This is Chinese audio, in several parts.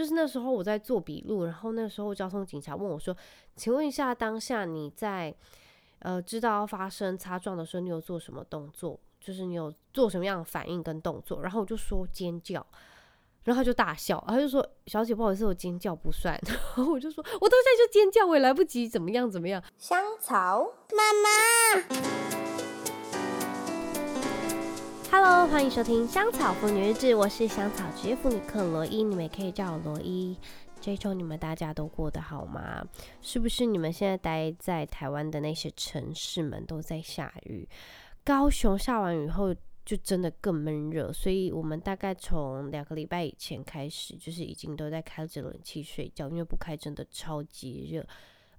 就是那时候我在做笔录，然后那时候交通警察问我说：“请问一下，当下你在呃知道发生擦撞的时候，你有做什么动作？就是你有做什么样的反应跟动作？”然后我就说尖叫，然后他就大笑，他就说：“小姐，不好意思，我尖叫不算。”然后我就说：“我当下就尖叫，我也来不及怎么样怎么样。”香草妈妈。Hello，欢迎收听香草妇女日志，我是香草职业妇女克罗伊，你们也可以叫我罗伊。这一周你们大家都过得好吗？是不是你们现在待在台湾的那些城市们都在下雨？高雄下完雨后就真的更闷热，所以我们大概从两个礼拜以前开始，就是已经都在开着冷气睡觉，因为不开真的超级热。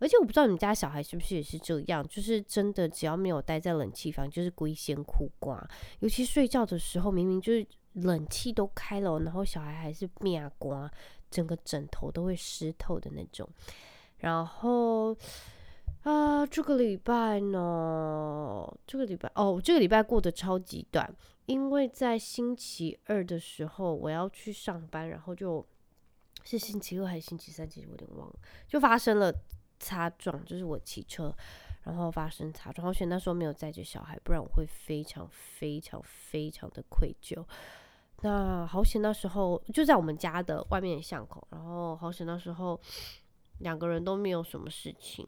而且我不知道你们家小孩是不是也是这样，就是真的只要没有待在冷气房，就是龟仙苦瓜。尤其睡觉的时候，明明就是冷气都开了，然后小孩还是面瓜，整个枕头都会湿透的那种。然后啊，这个礼拜呢，这个礼拜哦，这个礼拜过得超级短，因为在星期二的时候我要去上班，然后就是星期二还是星期三，其实我有点忘了，就发生了。擦撞，就是我骑车，然后发生擦撞。好险那时候没有载着小孩，不然我会非常非常非常的愧疚。那好险那时候就在我们家的外面巷口，然后好险那时候两个人都没有什么事情。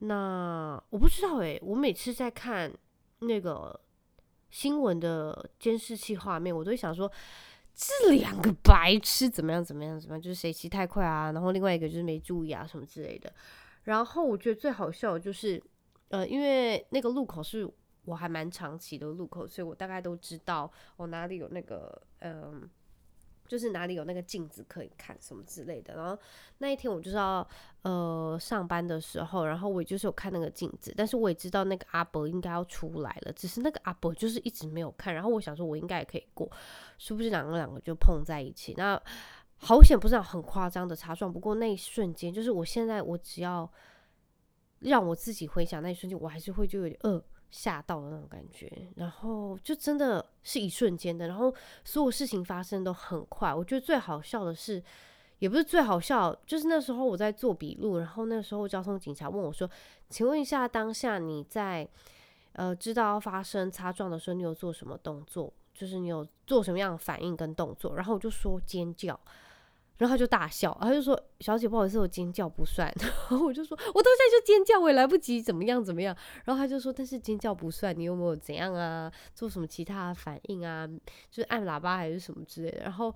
那我不知道诶、我每次在看那个新闻的监视器画面，我都会想说。这两个白痴怎么样？怎么样？怎么样？就是谁骑太快啊？然后另外一个就是没注意啊，什么之类的。然后我觉得最好笑就是，呃，因为那个路口是我还蛮常骑的路口，所以我大概都知道我哪里有那个，嗯、就是哪里有那个镜子可以看什么之类的，然后那一天我就是要呃上班的时候，然后我就是有看那个镜子，但是我也知道那个阿伯应该要出来了，只是那个阿伯就是一直没有看，然后我想说我应该也可以过，是不是两个两个就碰在一起？那好险不是很夸张的擦撞，不过那一瞬间就是我现在我只要让我自己回想那一瞬间，我还是会就有点呃。吓到的那种感觉，然后就真的是一瞬间的，然后所有事情发生都很快。我觉得最好笑的是，也不是最好笑，就是那时候我在做笔录，然后那时候交通警察问我说：“请问一下，当下你在呃知道发生擦撞的时候，你有做什么动作？就是你有做什么样的反应跟动作？”然后我就说尖叫。然后他就大笑，他就说：“小姐，不好意思，我尖叫不算。”然后我就说：“我当时就尖叫，我也来不及怎么样怎么样。”然后他就说：“但是尖叫不算，你有没有怎样啊？做什么其他的反应啊？就是按喇叭还是什么之类的。”然后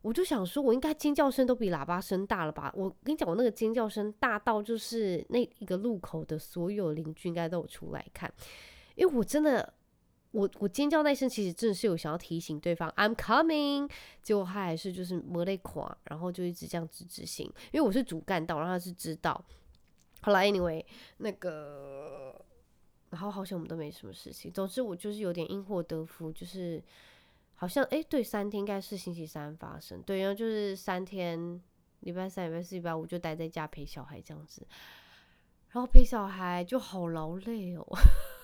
我就想说：“我应该尖叫声都比喇叭声大了吧？”我跟你讲，我那个尖叫声大到就是那一个路口的所有邻居应该都有出来看，因为我真的。我我尖叫那声，其实真的是有想要提醒对方 I'm coming，结果他还是就是没在看，然后就一直这样直直行，因为我是主干道，然后他是知道。后来 anyway 那个，然后好像我们都没什么事情。总之我就是有点因祸得福，就是好像哎、对，三天应该是星期三发生，对，然后就是三天，礼拜三、礼拜四、礼拜五就待在家陪小孩这样子，然后陪小孩就好劳累哦。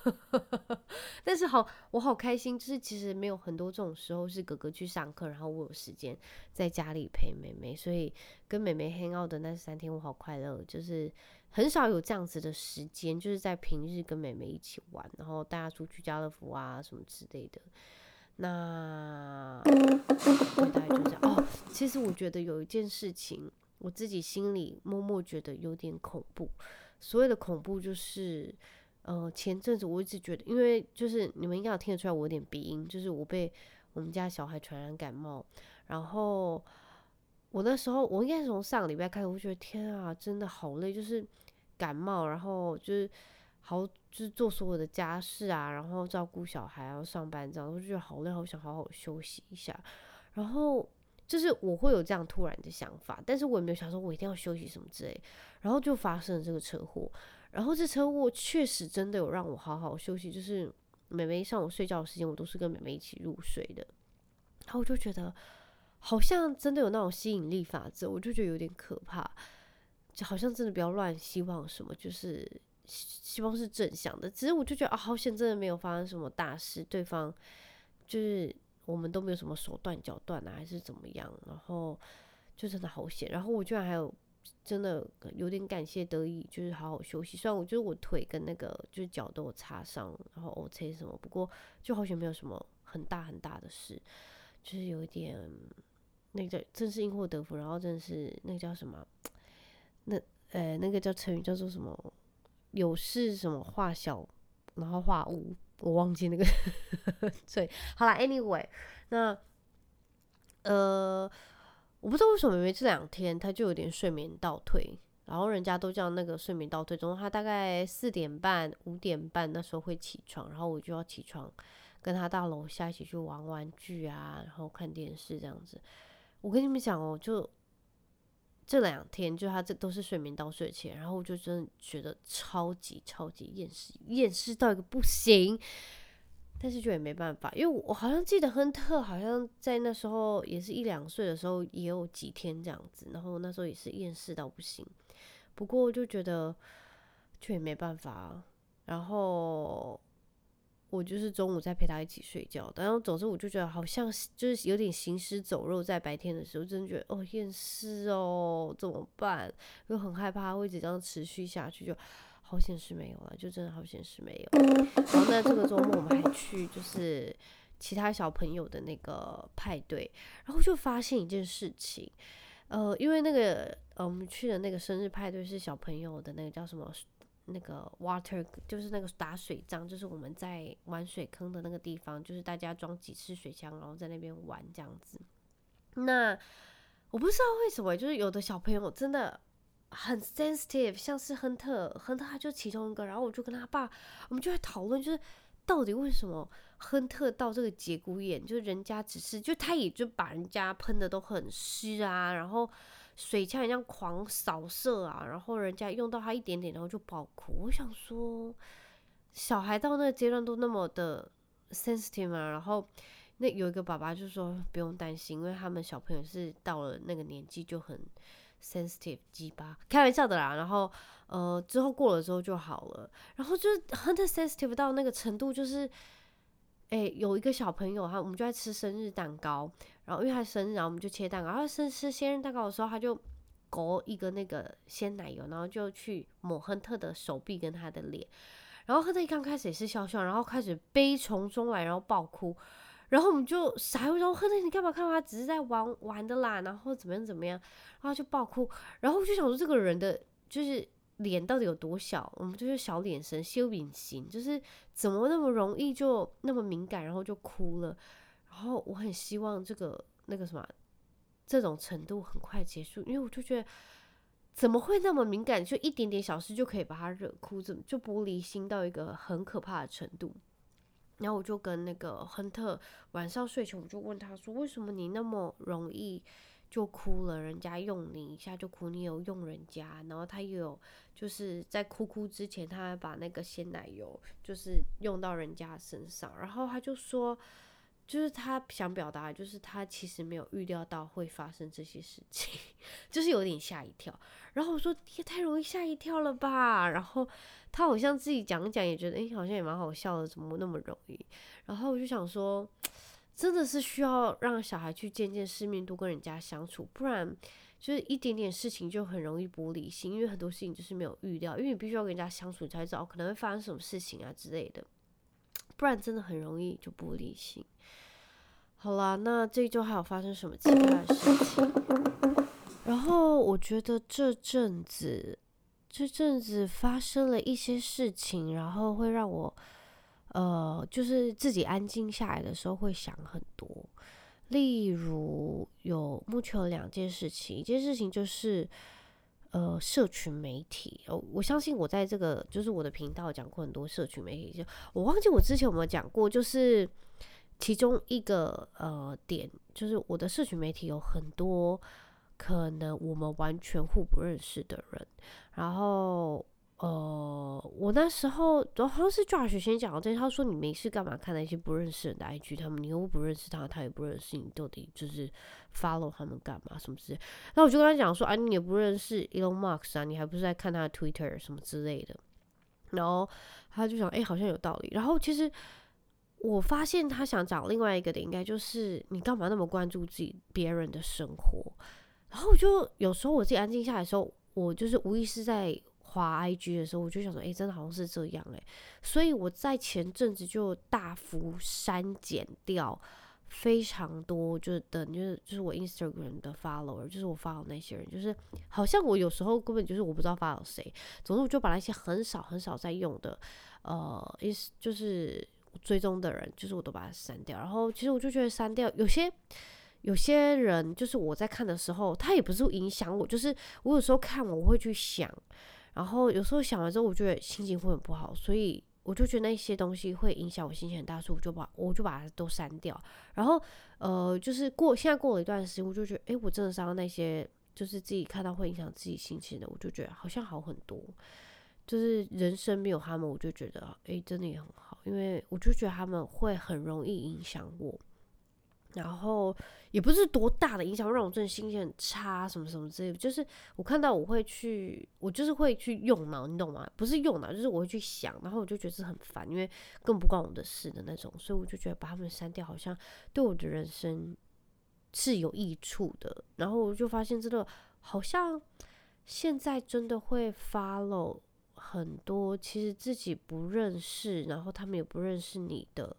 但是好，我好开心，就是其实没有很多这种时候是哥哥去上课，然后我有时间在家里陪妹妹，所以跟妹妹 hang out 的那三天我好快乐，就是很少有这样子的时间，就是在平日跟妹妹一起玩，然后带她出去家乐福啊什么之类的。那大概就这样哦。其实我觉得有一件事情，我自己心里默默觉得有点恐怖。所谓的恐怖就是。呃，前阵子我一直觉得，因为就是你们应该有听得出来，我有点鼻音，就是我被我们家小孩传染感冒。然后我那时候，我应该是从上个礼拜开始，我觉得天啊，真的好累，就是感冒，然后就是好，就是做所有的家事啊，然后照顾小孩，然后上班这样，我就觉得好累，好想好好休息一下。然后就是我会有这样突然的想法，但是我也没有想说我一定要休息什么之类。然后就发生了这个车祸。然后这车祸确实真的有让我好好休息，就是妹妹上午睡觉的时间，我都是跟妹妹一起入睡的。然后我就觉得好像真的有那种吸引力法则，我就觉得有点可怕，就好像真的不要乱希望什么，就是希望是正向的。只是我就觉得啊，好险真的没有发生什么大事，对方就是我们都没有什么手断脚断啊，还是怎么样。然后就真的好险。然后我居然还有真的有点感谢得以就是好好休息。虽然我觉得我腿跟那个就是脚都有擦伤，然后 OK 什么，不过就好像没有什么很大很大的事，就是有一点那个真是因祸得福，然后真的是那个叫什么？那呃那个叫成语叫做什么？有事什么化小，然后化无。我忘记那个，对，好啦，Anyway，那呃，我不知道为什么，因为这两天他就有点睡眠倒退，然后人家都叫那个睡眠倒退，总之他大概四点半、五点半那时候会起床，然后我就要起床跟他到楼下一起去玩玩具啊，然后看电视这样子。我跟你们讲哦，就。这两天就他这都是睡眠倒睡前，然后我就真的觉得超级超级厌世，厌世到一个不行。但是就也没办法，因为我好像记得亨特好像在那时候也是一两岁的时候也有几天这样子，然后那时候也是厌世到不行。不过就觉得就也没办法，然后。我就是中午在陪他一起睡觉，然后总之我就觉得好像就是有点行尸走肉，在白天的时候，真觉得哦厌世哦，怎么办？又很害怕会一直这样持续下去，就好险是没有了，就真的好险是没有。然后在这个周末我们还去就是其他小朋友的那个派对，然后就发现一件事情，呃，因为那个呃我们去的那个生日派对是小朋友的那个叫什么？那个 water 就是那个打水仗，就是我们在玩水坑的那个地方，就是大家装几次水枪，然后在那边玩这样子。那我不知道为什么，就是有的小朋友真的很 sensitive，像是亨特，亨特他就其中一个，然后我就跟他爸，我们就在讨论，就是到底为什么亨特到这个节骨眼，就是人家只是就他也就把人家喷的都很湿啊，然后。水枪一样狂扫射啊，然后人家用到他一点点，然后就爆哭。我想说，小孩到那个阶段都那么的 sensitive 啊，然后那有一个爸爸就说不用担心，因为他们小朋友是到了那个年纪就很 sensitive 鸡巴，开玩笑的啦。然后呃之后过了之后就好了，然后就是很 sensitive 到那个程度，就是诶有一个小朋友他我们就在吃生日蛋糕。然后因为他生日，然后我们就切蛋糕。然后生吃生日蛋糕的时候，他就勾一个那个鲜奶油，然后就去抹亨特的手臂跟他的脸。然后亨特一刚开始也是笑笑，然后开始悲从中来，然后爆哭。然后我们就傻又说：“亨特，你干嘛干嘛？只是在玩玩的啦。”然后怎么样怎么样，然后就爆哭。然后我就想说，这个人的就是脸到底有多小？我们就是小脸神，修隐形，就是怎么那么容易就那么敏感，然后就哭了。然后我很希望这个那个什么这种程度很快结束，因为我就觉得怎么会那么敏感，就一点点小事就可以把他惹哭，怎么就玻璃心到一个很可怕的程度？然后我就跟那个亨特晚上睡前，我就问他说：“为什么你那么容易就哭了？人家用你一下就哭，你有用人家？然后他又有就是在哭哭之前，他还把那个鲜奶油就是用到人家身上，然后他就说。”就是他想表达，就是他其实没有预料到会发生这些事情，就是有点吓一跳。然后我说也太容易吓一跳了吧。然后他好像自己讲讲，也觉得诶、好像也蛮好笑的，怎么那么容易？然后我就想说，真的是需要让小孩去见见世面，多跟人家相处，不然就是一点点事情就很容易玻璃心，因为很多事情就是没有预料，因为你必须要跟人家相处才知道可能会发生什么事情啊之类的。不然真的很容易就玻璃心。好啦，那这一周还有发生什么其他的事情？然后我觉得这阵子，这阵子发生了一些事情，然后会让我，呃，就是自己安静下来的时候会想很多。例如有目前有两件事情，一件事情就是。呃，社群媒体，哦，我相信我在这个就是我的频道讲过很多社群媒体，就我忘记我之前有没有讲过，就是其中一个呃点，就是我的社群媒体有很多可能我们完全互不认识的人，然后。呃，我那时候好像是 Josh 先讲的，他说你没事干嘛看那些不认识人的 IG，他们你又不认识他，他也不认识你，到底就是 follow 他们干嘛什么之类。那我就跟他讲说，啊，你也不认识 Elon Musk 啊，你还不是在看他的 Twitter 什么之类的。然后他就想，哎、好像有道理。然后其实我发现他想讲另外一个点，应该就是你干嘛那么关注自己别人的生活。然后我就有时候我自己安静下来的时候，我就是无意识在滑 IG 的时候，我就想说，哎，真的好像是这样哎。所以我在前阵子就大幅删减掉非常多，就是等就是就是我 Instagram 的 follower，就是我 follow 那些人，就是好像我有时候根本就是我不知道 follow 谁，总之我就把那些很少很少在用的，呃，意思就是。追踪的人，就是我都把它删掉。然后其实我就觉得删掉有些有些人，就是我在看的时候，他也不是影响我，就是我有时候看我会去想，然后有时候想完之后，我觉得心情会很不好，所以我就觉得那些东西会影响我心情很大，所以我就把我就把它都删掉。然后呃，就是过现在过了一段时间，我就觉得，诶，我真的删了那些就是自己看到会影响自己心情的，我就觉得好像好很多。就是人生没有他们，我就觉得诶，真的也很好，因为我就觉得他们会很容易影响我，然后也不是多大的影响，让我真的心情很差什么什么之类的。就是我看到我会去，我就是会去用脑，你懂吗？不是用脑，就是我会去想，然后我就觉得很烦，因为更不关我的事的那种，所以我就觉得把他们删掉，好像对我的人生是有益处的。然后我就发现，真的好像现在真的会 follow。很多其实自己不认识，然后他们也不认识你的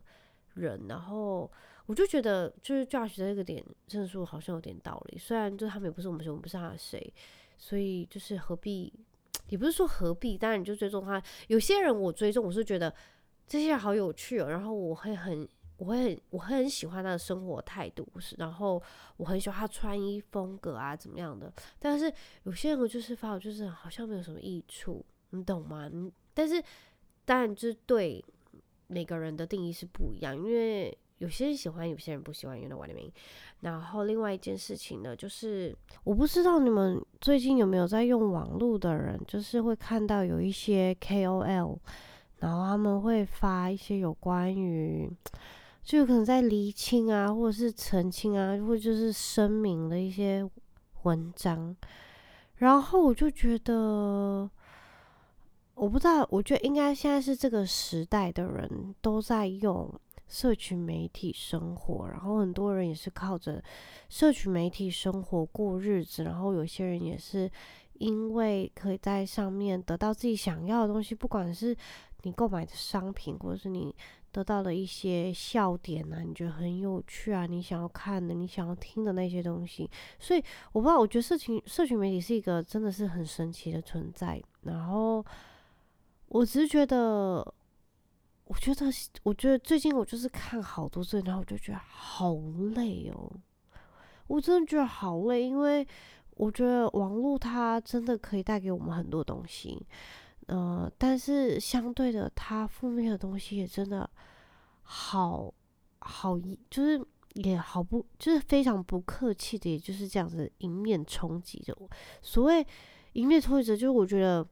人，然后我就觉得就是 Josh 的这个点，真的说好像有点道理。虽然就他们也不是我们谁，我们不是他的谁，所以就是何必，也不是说何必，当然你就追踪他。有些人我追踪，我是觉得这些人好有趣哦，然后我会很，我会很，我会很喜欢他的生活态度，是然后我很喜欢他穿衣风格啊，怎么样的。但是有些人我就是发，就是好像没有什么益处。你懂吗？但是当然，就是对每个人的定义是不一样，因为有些人喜欢，有些人不喜欢。用的 vitamin 然后另外一件事情呢，就是我不知道你们最近有没有在用网络的人，就是会看到有一些 KOL，然后他们会发一些有关于，就有可能在厘清啊，或者是澄清啊，或者就是声明的一些文章，然后我就觉得。我不知道，我觉得应该现在是这个时代的人都在用社群媒体生活，然后很多人也是靠着社群媒体生活过日子，然后有些人也是因为可以在上面得到自己想要的东西，不管是你购买的商品，或者是你得到的一些笑点啊，你觉得很有趣啊，你想要看的，你想要听的那些东西，所以我不知道，我觉得社群社群媒体是一个真的是很神奇的存在，然后。我只是觉得，我觉得，我觉得最近我就是看好多次，然后我就觉得好累哦。我真的觉得好累，因为我觉得网络它真的可以带给我们很多东西，呃，但是相对的，它负面的东西也真的好好，就是也好不，就是非常不客气的，也就是这样子迎面冲击着我。所谓迎面冲击着，就是我觉得。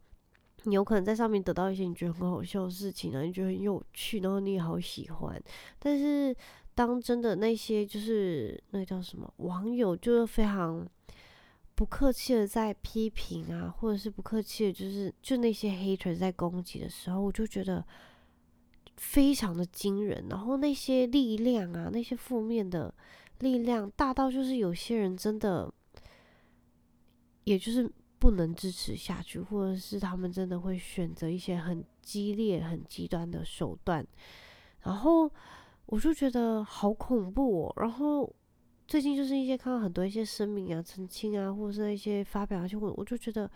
你有可能在上面得到一些你觉得很好笑的事情然后，你觉得很有趣，然后你也好喜欢。但是当真的那些就是那个叫什么网友，就是非常不客气的在批评啊，或者是不客气的，就是就那些 hater 在攻击的时候，我就觉得非常的惊人。然后那些力量啊，那些负面的力量大到就是有些人真的，也就是。不能支持下去，或者是他们真的会选择一些很激烈、很极端的手段，然后我就觉得好恐怖哦。然后最近就是一些看到很多一些声明啊、澄清啊，或者是一些发表，就我我就觉得，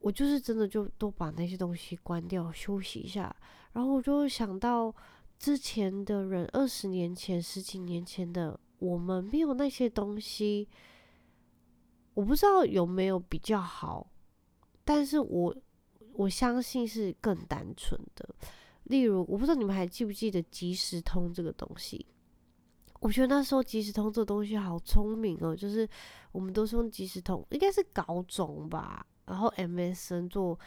我就是真的就都把那些东西关掉，休息一下。然后我就想到之前的人，二十年前、十几年前的我们，没有那些东西。我不知道有没有比较好，但是我我相信是更单纯的。例如，我不知道你们还记不记得即时通这个东西？我觉得那时候即时通这东西好聪明哦，就是我们都是用即时通，应该是高中吧，然后 MSN 做。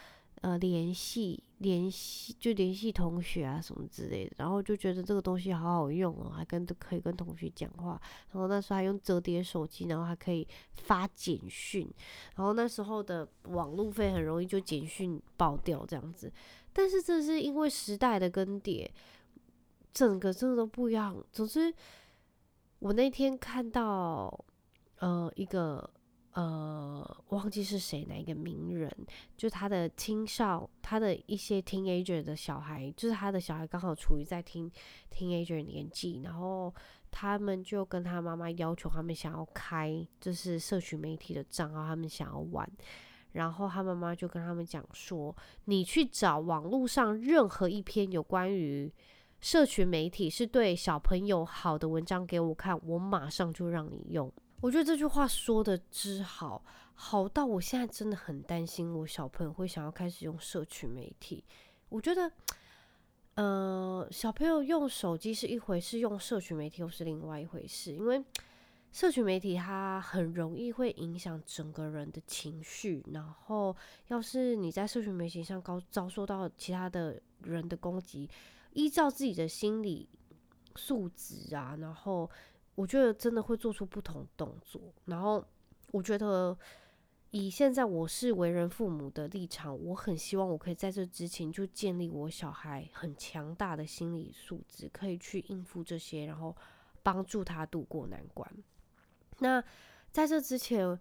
呃，联系联系就联系同学啊什么之类的，然后就觉得这个东西好好用哦，还跟可以跟同学讲话，然后那时候还用折叠手机，然后还可以发简讯，然后那时候的网路费很容易就简讯爆掉这样子，但是这是因为时代的更迭，整个真的都不一样。总之，我那天看到呃一个呃，忘记是谁哪一个名人，就他的青少，他的一些 teenager 的小孩，就是他的小孩刚好处于在听 teenager 年纪，然后他们就跟他妈妈要求，他们想要开就是社群媒体的账号，他们想要玩，然后他妈妈就跟他们讲说，你去找网络上任何一篇有关于社群媒体是对小朋友好的文章给我看，我马上就让你用。我觉得这句话说的之好，好到我现在真的很担心我小朋友会想要开始用社群媒体。我觉得，呃，小朋友用手机是一回事，用社群媒体又是另外一回事。因为社群媒体它很容易会影响整个人的情绪，然后要是你在社群媒体上高遭受到其他的人的攻击，依照自己的心理素质啊，然后。我觉得真的会做出不同动作，然后我觉得以现在我是为人父母的立场，我很希望我可以在这之前就建立我小孩很强大的心理素质，可以去应付这些，然后帮助他度过难关。那在这之前，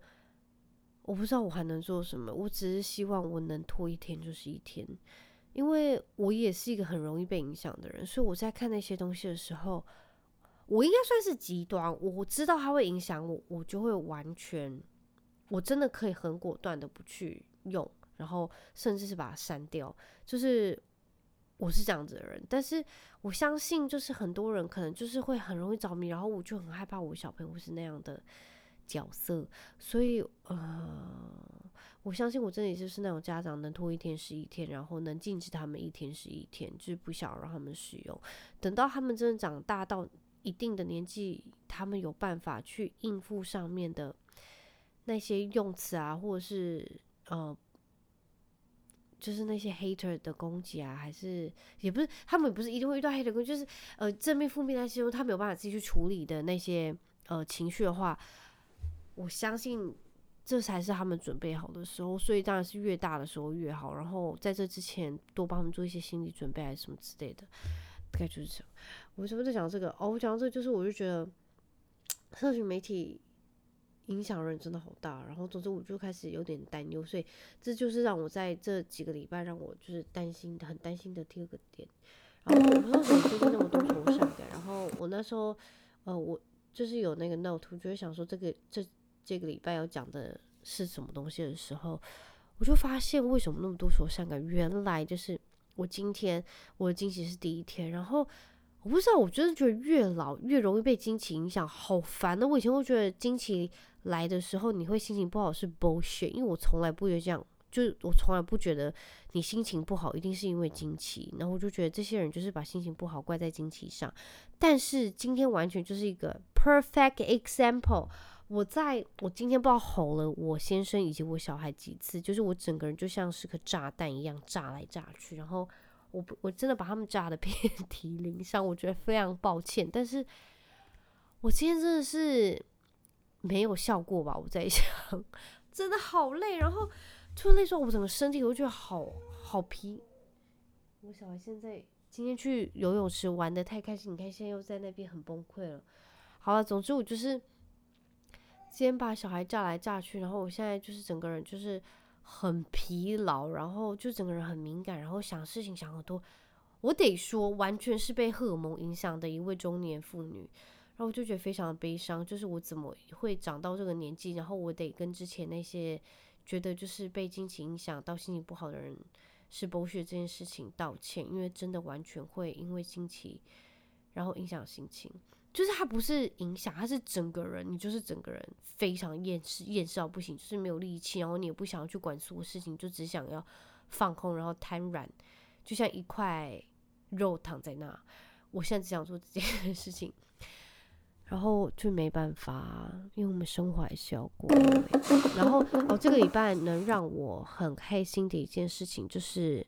我不知道我还能做什么，我只是希望我能拖一天就是一天，因为我也是一个很容易被影响的人，所以我在看那些东西的时候。我应该算是极端，我知道它会影响我，我就会完全，我真的可以很果断的不去用，然后甚至是把它删掉，就是我是这样子的人。但是我相信，就是很多人可能就是会很容易着迷，然后我就很害怕我小朋友是那样的角色，所以呃，我相信我真的就是那种家长能拖一天是一天，然后能禁止他们一天是一天，就是不想让他们使用，等到他们真的长大到。一定的年纪，他们有办法去应付上面的那些用词啊，或者是呃，就是那些 hater 的攻击啊，还是也不是，他们不是一定会遇到 hater 的攻击，就是呃正面负面那些，他没有办法自己去处理的那些呃情绪的话，我相信这才是他们准备好的时候，所以当然是越大的时候越好。然后在这之前多帮他们做一些心理准备，还是什么之类的。大概就是这样。我为什么在讲这个？哦，我讲到这个，就是我就觉得，社群媒体影响人真的好大。然后，总之我就开始有点担忧，所以这就是让我在这几个礼拜让我就是担心的，很担心的第二个点。然后我不知道怎么最近那么多愁善感。然后我那时候，呃，我就是有那个 note，我就会想说这个这这个礼拜要讲的是什么东西的时候，我就发现为什么那么多愁善感，原来就是。我今天我的经期是第一天，然后我不知道，我真的觉得越老越容易被经期影响，好烦的。我以前会觉得经期来的时候你会心情不好是 bullshit，因为我从来不会这样，就是我从来不觉得你心情不好一定是因为经期，然后我就觉得这些人就是把心情不好怪在经期上。但是今天完全就是一个 perfect example。我在我今天不知道吼了我先生以及我小孩几次，就是我整个人就像是个炸弹一样炸来炸去，然后我我真的把他们炸得 遍体鳞伤，我觉得非常抱歉。但是我今天真的是没有笑过吧？我在想，真的好累，然后就累说，我整个身体我觉得好好疲。我小孩现在今天去游泳池玩得太开心，你看现在又在那边很崩溃了。好了，总之我就是。先把小孩炸来炸去，然后我现在就是整个人就是很疲劳，然后就整个人很敏感，然后想事情想很多。我得说，完全是被荷尔蒙影响的一位中年妇女，然后我就觉得非常的悲伤。就是我怎么会长到这个年纪，然后我得跟之前那些觉得就是被经期影响到心情不好的人是剥削这件事情道歉，因为真的完全会因为经期然后影响心情。就是他不是影响，他是整个人，你就是整个人非常厌世，厌世到不行，就是没有力气，然后你也不想要去管所有事情，就只想要放空，然后瘫软，就像一块肉躺在那。我现在只想做这件事情，然后就没办法，因为我们生活还是要过。然后哦，这个礼拜能让我很开心的一件事情就是。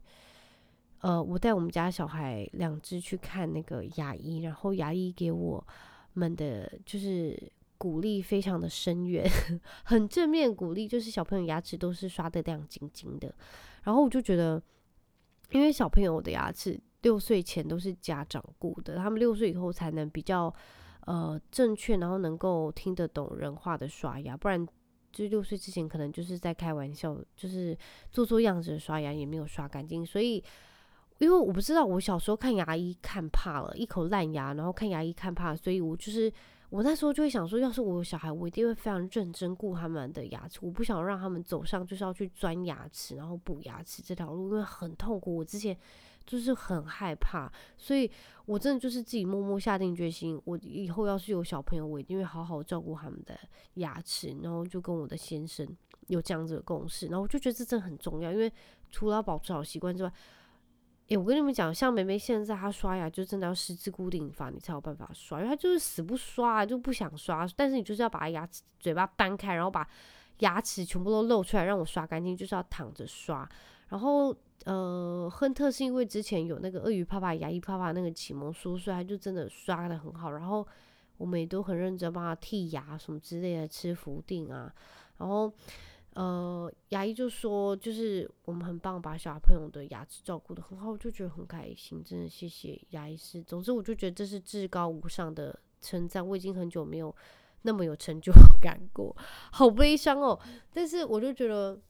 呃，我带我们家小孩两只去看那个牙医，然后牙医给我们的就是鼓励非常的深远，很正面鼓励，就是小朋友牙齿都是刷得亮晶晶的。然后我就觉得，因为小朋友的牙齿六岁前都是家长顾的，他们六岁以后才能比较呃正确，然后能够听得懂人话的刷牙，不然就六岁之前可能就是在开玩笑，就是做做样子的刷牙，也没有刷干净。所以，因为我不知道，我小时候看牙医看怕了，一口烂牙，然后看牙医看怕，所以我就是我那时候就会想说，要是我有小孩，我一定会非常认真顾他们的牙齿，我不想让他们走上就是要去钻牙齿，然后补牙齿这条路，因为很痛苦。我之前。就是很害怕，所以我真的就是自己默默下定决心，我以后要是有小朋友，我一定会好好照顾他们的牙齿，然后就跟我的先生有这样子的共识，然后我就觉得这真的很重要，因为除了要保持好习惯之外，诶，我跟你们讲，像梅梅现在她刷牙就真的要十字固定法，你才有办法刷，因为她就是死不刷，就不想刷，但是你就是要把牙齿嘴巴掰开，然后把牙齿全部都露出来让我刷干净，就是要躺着刷，然后。呃，亨特是因为之前有那个鳄鱼爸爸、牙医爸爸那个启蒙书，所以他就真的刷得很好。然后我们也都很认真帮他剔牙什么之类的，吃福定啊。然后呃，牙医就说，就是我们很棒，把小朋友的牙齿照顾得很好，我就觉得很开心，真的谢谢牙医师。总之，我就觉得这是至高无上的称赞。我已经很久没有那么有成就 感过，好悲伤哦。但是我就觉得。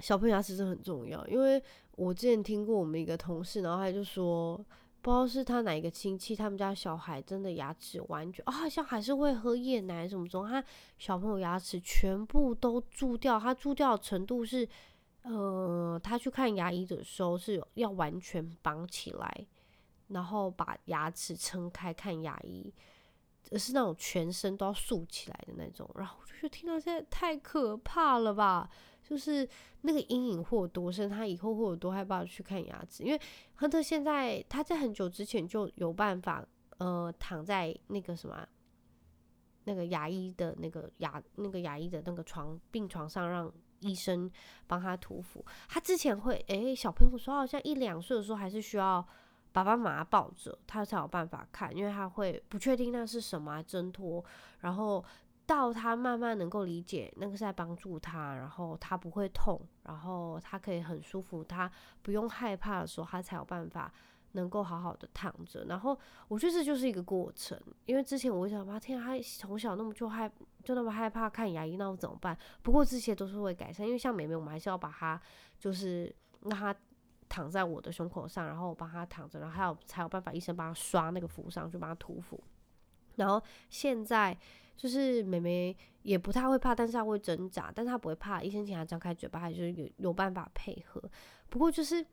小朋友牙齿是很重要，因为我之前听过我们一个同事，然后他就说，不知道是他哪一个亲戚，他们家小孩真的牙齿完全，啊、哦，好像还是会喝夜奶什么什么，他小朋友牙齿全部都蛀掉，他蛀掉的程度是，呃，他去看牙医的时候是要完全绑起来，然后把牙齿撑开看牙医，而是那种全身都要竖起来的那种，然后我就觉得听到现在太可怕了吧。就是那个阴影会有多深，他以后会有多害怕去看牙齿？因为亨特现在他在很久之前就有办法，呃，躺在那个什么，那个牙医的那个牙那个牙医的那个床病床上，让医生帮他涂氟。他之前会，诶，小朋友说好像一两岁的时候还是需要爸爸妈妈抱着他才有办法看，因为他会不确定那是什么挣脱，然后。到他慢慢能够理解那个是在帮助他，然后他不会痛，然后他可以很舒服，他不用害怕的时候，他才有办法能够好好的躺着。然后我觉得这就是一个过程，因为之前我想，妈天啊，他从小那么就害就那么害怕看牙医，那我怎么办？不过这些都是会改善，因为像妹妹，我们还是要把他就是让他躺在我的胸口上，然后我帮他躺着，然后还有才有办法医生帮他刷那个氟上去帮他涂服。然后现在。就是妹妹也不太会怕，但是她会挣扎，但是她不会怕。医生请她张开嘴巴，还是有有办法配合。不过就是，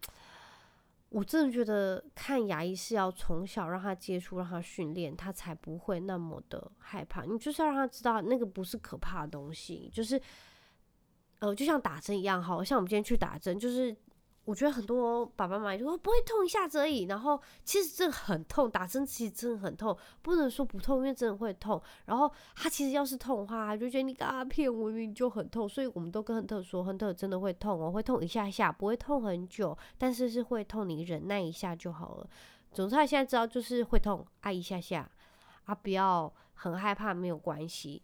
我真的觉得看牙医是要从小让她接触，让她训练，她才不会那么的害怕。你就是要让她知道那个不是可怕的东西，就是，呃，就像打针一样，好像我们今天去打针，就是。我觉得很多爸爸妈妈就说不会痛一下子而已，然后其实真的很痛，打针其实真的很痛，不能说不痛，因为真的会痛。然后他其实要是痛的话，就觉得你干嘛骗我，明明就很痛。所以我们都跟亨特说，亨特真的会痛哦，会痛一下下，不会痛很久，但是是会痛，你忍耐一下就好了。总之他现在知道就是会痛，啊一下下，啊不要很害怕，没有关系。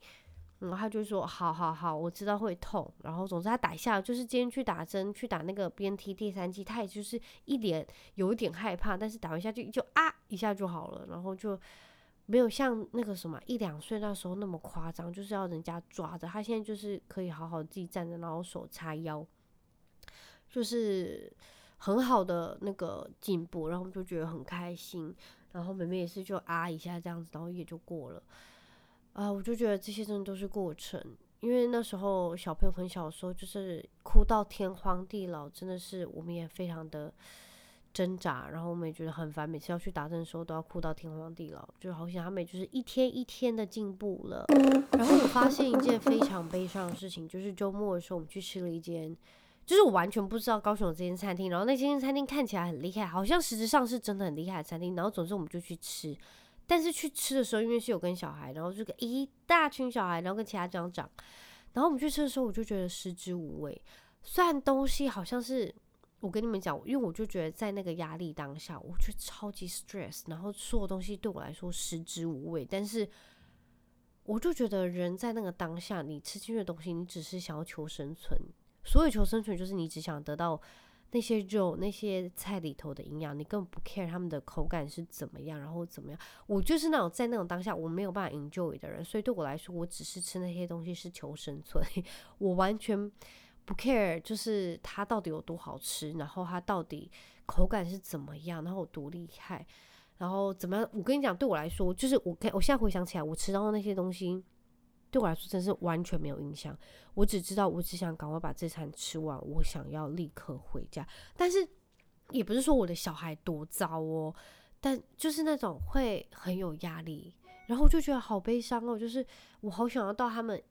然后他就说：“好好好，我知道会痛。”然后总之他打下，就是今天去打针，去打那个 BNT 第三剂，他也就是一脸有一点害怕，但是打完下去就啊一下就好了，然后就没有像那个什么一两岁那时候那么夸张，就是要人家抓着。他现在就是可以好好自己站着，然后手叉腰，就是很好的那个进步，然后就觉得很开心。然后妹妹也是就啊一下这样子，然后也就过了。啊，我就觉得这些真的都是过程，因为那时候小朋友很小的时候，就是哭到天荒地老，真的是我们也非常的挣扎，然后我们也觉得很烦，每次要去打针的时候都要哭到天荒地老，就好像他们就是一天一天的进步了。然后我发现一件非常悲伤的事情，就是周末的时候我们去吃了一间，就是我完全不知道高雄有这间餐厅，然后那间餐厅看起来很厉害，好像实质上是真的很厉害的餐厅，然后总之我们就去吃。但是去吃的时候，因为是有跟小孩，然后就跟一大群小孩，然后跟其他家长，然后我们去吃的时候，我就觉得食之无味。虽然东西好像是我跟你们讲，因为我就觉得在那个压力当下，我觉得超级 stress，然后所有东西对我来说食之无味。但是我就觉得人在那个当下，你吃进去的东西，你只是想要求生存，所有求生存就是你只想得到。那些肉、那些菜里头的营养，你根本不 care 他们的口感是怎么样，然后怎么样。我就是那种在那种当下我没有办法 enjoy 的人，所以对我来说，我只是吃那些东西是求生存，我完全不 care，就是它到底有多好吃，然后它到底口感是怎么样，然后有多厉害，然后怎么样。我跟你讲，对我来说，就是我我现在回想起来，我吃到的那些东西。对我来说真是完全没有印象，我只知道我只想赶快把这餐吃完，我想要立刻回家。但是也不是说我的小孩多糟哦，但就是那种会很有压力，然后就觉得好悲伤哦。就是我好想要到他们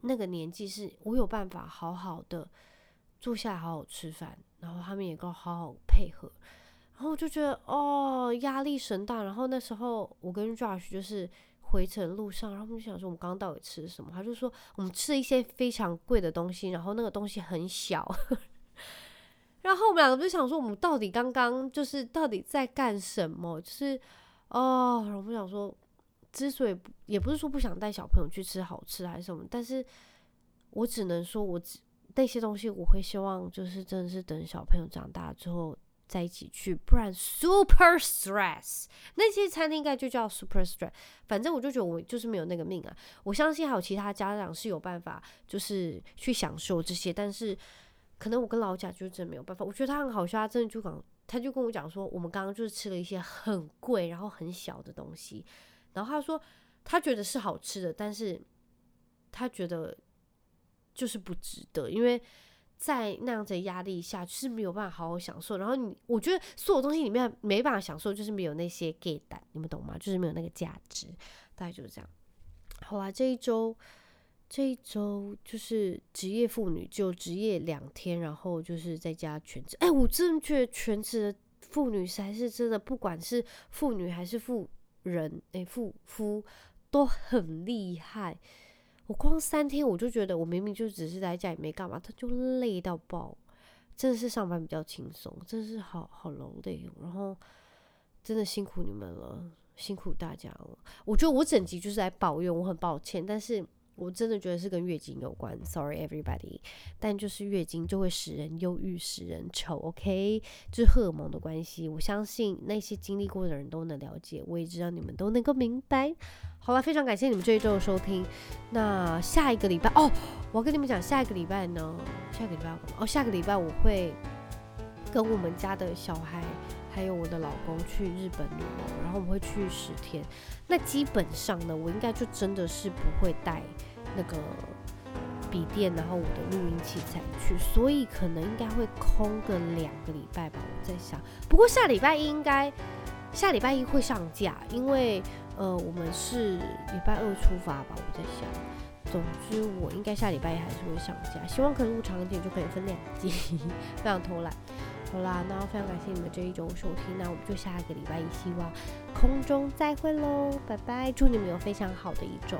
那个年纪，是我有办法好好的坐下来好好吃饭，然后他们也够好好配合，然后我就觉得哦，压力神大。然后那时候我跟 Josh 就是。回程路上，然后我们就想说，我们刚刚到底吃什么？他就说，我们吃了一些非常贵的东西，然后那个东西很小。然后我们两个就想说，我们到底刚刚就是到底在干什么？就是哦，我们想说，之所以也不是说不想带小朋友去吃好吃还是什么，但是我只能说，我只那些东西我会希望，就是真的是等小朋友长大之后。在一起去，不然 super stress。那些餐厅应该就叫 super stress。反正我就觉得我就是没有那个命啊。我相信还有其他家长是有办法，就是去享受这些，但是可能我跟老贾就真的没有办法。我觉得他很好笑，他真的就讲，他就跟我讲说，我们刚刚就是吃了一些很贵然后很小的东西，然后他说他觉得是好吃的，但是他觉得就是不值得，因为。在那样子的压力下，是没有办法好好享受。然后你，我觉得所有东西里面没办法享受，就是没有那些价值，你们懂吗？就是没有那个价值，大概就是这样。好啊，这一周，这一周就是职业妇女，就职业两天，然后就是在家全职。哎，我真的觉得全职的妇女才是真的，不管是妇女还是妇人，哎，妇夫都很厉害。我光三天，我就觉得我明明就只是在家也没干嘛，他就累到爆。真的是上班比较轻松，真是好好累。然后真的辛苦你们了，辛苦大家了。我觉得我整集就是在抱怨，我很抱歉，但是。我真的觉得是跟月经有关，Sorry everybody，但就是月经就会使人忧郁，使人丑，OK，就是荷尔蒙的关系。我相信那些经历过的人都能了解，我也知道你们都能够明白。好了，非常感谢你们这一周的收听。那下一个礼拜哦，我要跟你们讲，下一个礼拜呢，下个礼拜？哦，下个礼拜我会跟我们家的小孩还有我的老公去日本旅游，然后我们会去十天。那基本上呢，我应该就真的是不会带那个笔电，然后我的录音器材去，所以可能应该会空个两个礼拜吧。我在想，不过下礼拜一应该下礼拜一会上架，因为呃我们是礼拜二出发吧。我在想，总之我应该下礼拜一还是会上架，希望可以录长一点，就可以分两集，非常偷懒。好啦，那非常感谢你们这一周收听，那我们就下一个礼拜一，希望空中再会喽，拜拜，祝你们有非常好的一周。